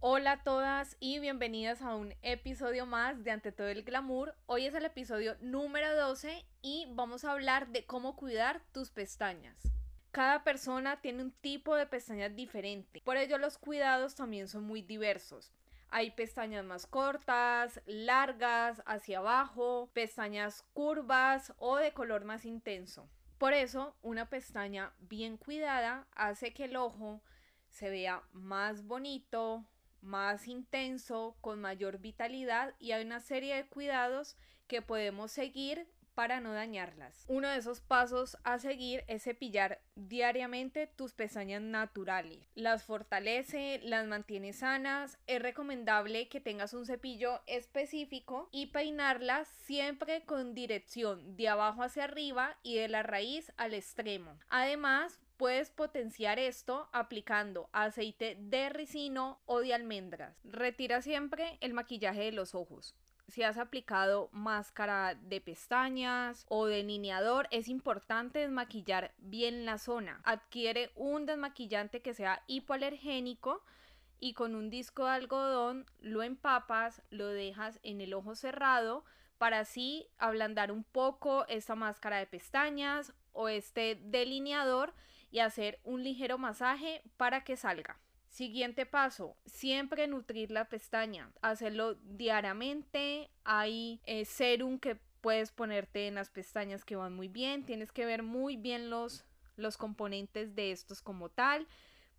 Hola a todas y bienvenidas a un episodio más de Ante todo el glamour. Hoy es el episodio número 12 y vamos a hablar de cómo cuidar tus pestañas. Cada persona tiene un tipo de pestañas diferente, por ello los cuidados también son muy diversos. Hay pestañas más cortas, largas, hacia abajo, pestañas curvas o de color más intenso. Por eso, una pestaña bien cuidada hace que el ojo se vea más bonito, más intenso, con mayor vitalidad y hay una serie de cuidados que podemos seguir para no dañarlas. Uno de esos pasos a seguir es cepillar diariamente tus pestañas naturales. Las fortalece, las mantiene sanas. Es recomendable que tengas un cepillo específico y peinarlas siempre con dirección de abajo hacia arriba y de la raíz al extremo. Además, Puedes potenciar esto aplicando aceite de ricino o de almendras. Retira siempre el maquillaje de los ojos si has aplicado máscara de pestañas o delineador, es importante desmaquillar bien la zona. Adquiere un desmaquillante que sea hipoalergénico y con un disco de algodón lo empapas, lo dejas en el ojo cerrado para así ablandar un poco esta máscara de pestañas o este delineador y hacer un ligero masaje para que salga. Siguiente paso, siempre nutrir la pestaña, hacerlo diariamente. Hay eh, serum que puedes ponerte en las pestañas que van muy bien. Tienes que ver muy bien los, los componentes de estos como tal.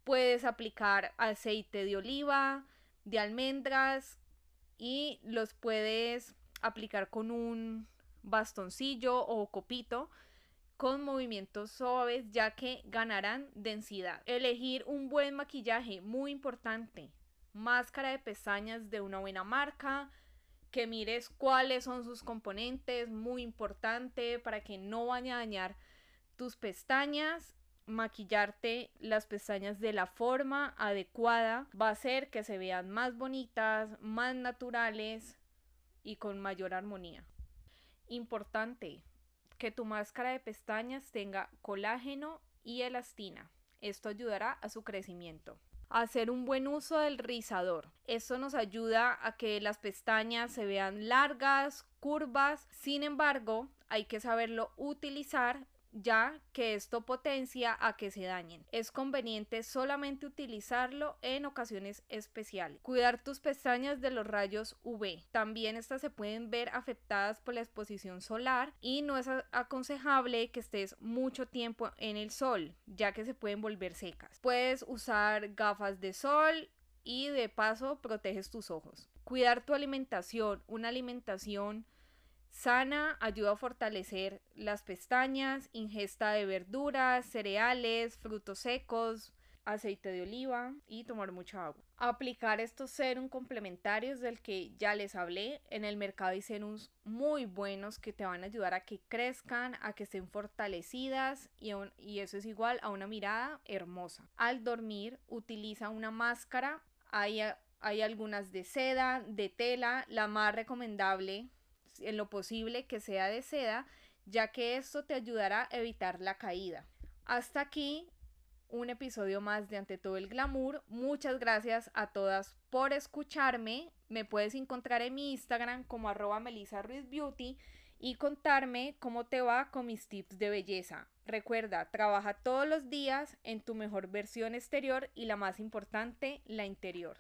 Puedes aplicar aceite de oliva, de almendras y los puedes aplicar con un bastoncillo o copito con movimientos suaves ya que ganarán densidad. Elegir un buen maquillaje, muy importante. Máscara de pestañas de una buena marca, que mires cuáles son sus componentes, muy importante para que no vaya a dañar tus pestañas. Maquillarte las pestañas de la forma adecuada va a hacer que se vean más bonitas, más naturales y con mayor armonía. Importante, que tu máscara de pestañas tenga colágeno y elastina. Esto ayudará a su crecimiento. Hacer un buen uso del rizador. Esto nos ayuda a que las pestañas se vean largas, curvas. Sin embargo, hay que saberlo utilizar ya que esto potencia a que se dañen. Es conveniente solamente utilizarlo en ocasiones especiales. Cuidar tus pestañas de los rayos UV. También estas se pueden ver afectadas por la exposición solar y no es aconsejable que estés mucho tiempo en el sol, ya que se pueden volver secas. Puedes usar gafas de sol y de paso proteges tus ojos. Cuidar tu alimentación, una alimentación Sana ayuda a fortalecer las pestañas, ingesta de verduras, cereales, frutos secos, aceite de oliva y tomar mucha agua. Aplicar estos serums complementarios del que ya les hablé. En el mercado hay serums muy buenos que te van a ayudar a que crezcan, a que estén fortalecidas y, y eso es igual a una mirada hermosa. Al dormir utiliza una máscara. Hay, hay algunas de seda, de tela. La más recomendable en lo posible que sea de seda, ya que esto te ayudará a evitar la caída. Hasta aquí un episodio más de Ante todo el glamour. Muchas gracias a todas por escucharme. Me puedes encontrar en mi Instagram como arroba Melissa Ruiz Beauty y contarme cómo te va con mis tips de belleza. Recuerda, trabaja todos los días en tu mejor versión exterior y la más importante, la interior.